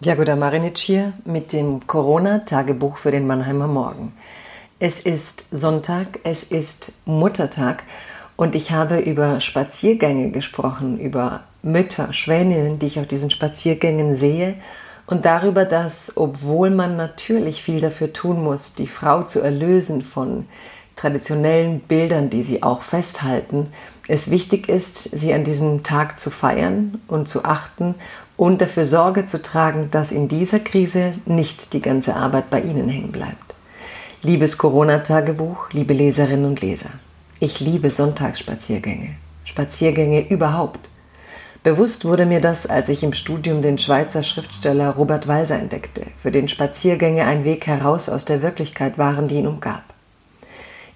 Jagoda Marinic hier mit dem Corona-Tagebuch für den Mannheimer Morgen. Es ist Sonntag, es ist Muttertag und ich habe über Spaziergänge gesprochen, über Mütter, Schwäninnen, die ich auf diesen Spaziergängen sehe und darüber, dass, obwohl man natürlich viel dafür tun muss, die Frau zu erlösen von traditionellen Bildern, die sie auch festhalten, es wichtig ist, sie an diesem Tag zu feiern und zu achten und dafür Sorge zu tragen, dass in dieser Krise nicht die ganze Arbeit bei Ihnen hängen bleibt. Liebes Corona-Tagebuch, liebe Leserinnen und Leser, ich liebe Sonntagsspaziergänge, Spaziergänge überhaupt. Bewusst wurde mir das, als ich im Studium den Schweizer Schriftsteller Robert Walser entdeckte, für den Spaziergänge ein Weg heraus aus der Wirklichkeit waren, die ihn umgab.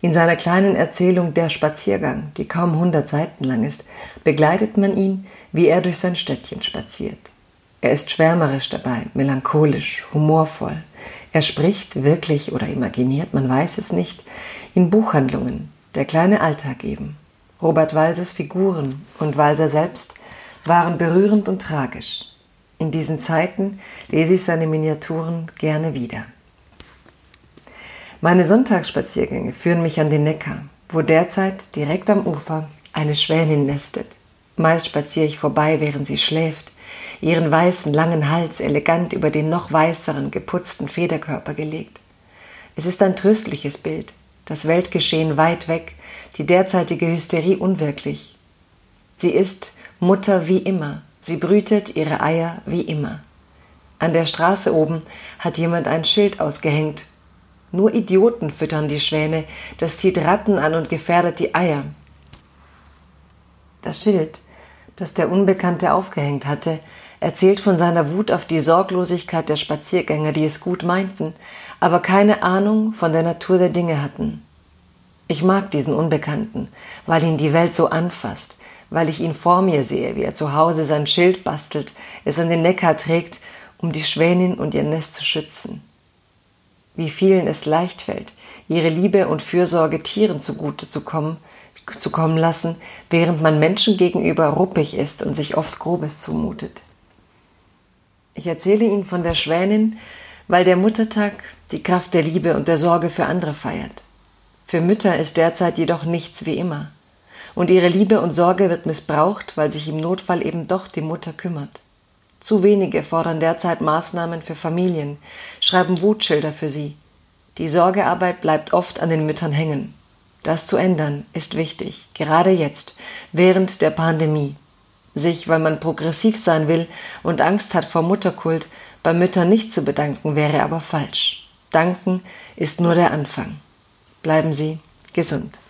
In seiner kleinen Erzählung Der Spaziergang, die kaum 100 Seiten lang ist, begleitet man ihn, wie er durch sein Städtchen spaziert. Er ist schwärmerisch dabei, melancholisch, humorvoll. Er spricht wirklich oder imaginiert, man weiß es nicht, in Buchhandlungen, der kleine Alltag eben. Robert Walsers Figuren und Walser selbst waren berührend und tragisch. In diesen Zeiten lese ich seine Miniaturen gerne wieder. Meine Sonntagsspaziergänge führen mich an den Neckar, wo derzeit direkt am Ufer eine Schwänin nestet. Meist spaziere ich vorbei, während sie schläft, ihren weißen, langen Hals elegant über den noch weißeren, geputzten Federkörper gelegt. Es ist ein tröstliches Bild, das Weltgeschehen weit weg, die derzeitige Hysterie unwirklich. Sie ist Mutter wie immer, sie brütet ihre Eier wie immer. An der Straße oben hat jemand ein Schild ausgehängt. Nur Idioten füttern die Schwäne, das zieht Ratten an und gefährdet die Eier. Das Schild, das der Unbekannte aufgehängt hatte, erzählt von seiner Wut auf die Sorglosigkeit der Spaziergänger, die es gut meinten, aber keine Ahnung von der Natur der Dinge hatten. Ich mag diesen Unbekannten, weil ihn die Welt so anfasst, weil ich ihn vor mir sehe, wie er zu Hause sein Schild bastelt, es an den Neckar trägt, um die Schwänin und ihr Nest zu schützen. Wie vielen es leicht fällt, ihre Liebe und Fürsorge Tieren zugute zu kommen, zu kommen lassen, während man Menschen gegenüber ruppig ist und sich oft Grobes zumutet. Ich erzähle Ihnen von der Schwänin, weil der Muttertag die Kraft der Liebe und der Sorge für andere feiert. Für Mütter ist derzeit jedoch nichts wie immer. Und ihre Liebe und Sorge wird missbraucht, weil sich im Notfall eben doch die Mutter kümmert. Zu wenige fordern derzeit Maßnahmen für Familien, schreiben Wutschilder für sie. Die Sorgearbeit bleibt oft an den Müttern hängen. Das zu ändern ist wichtig, gerade jetzt, während der Pandemie sich, weil man progressiv sein will und Angst hat vor Mutterkult, bei Müttern nicht zu bedanken, wäre aber falsch. Danken ist nur der Anfang. Bleiben Sie gesund.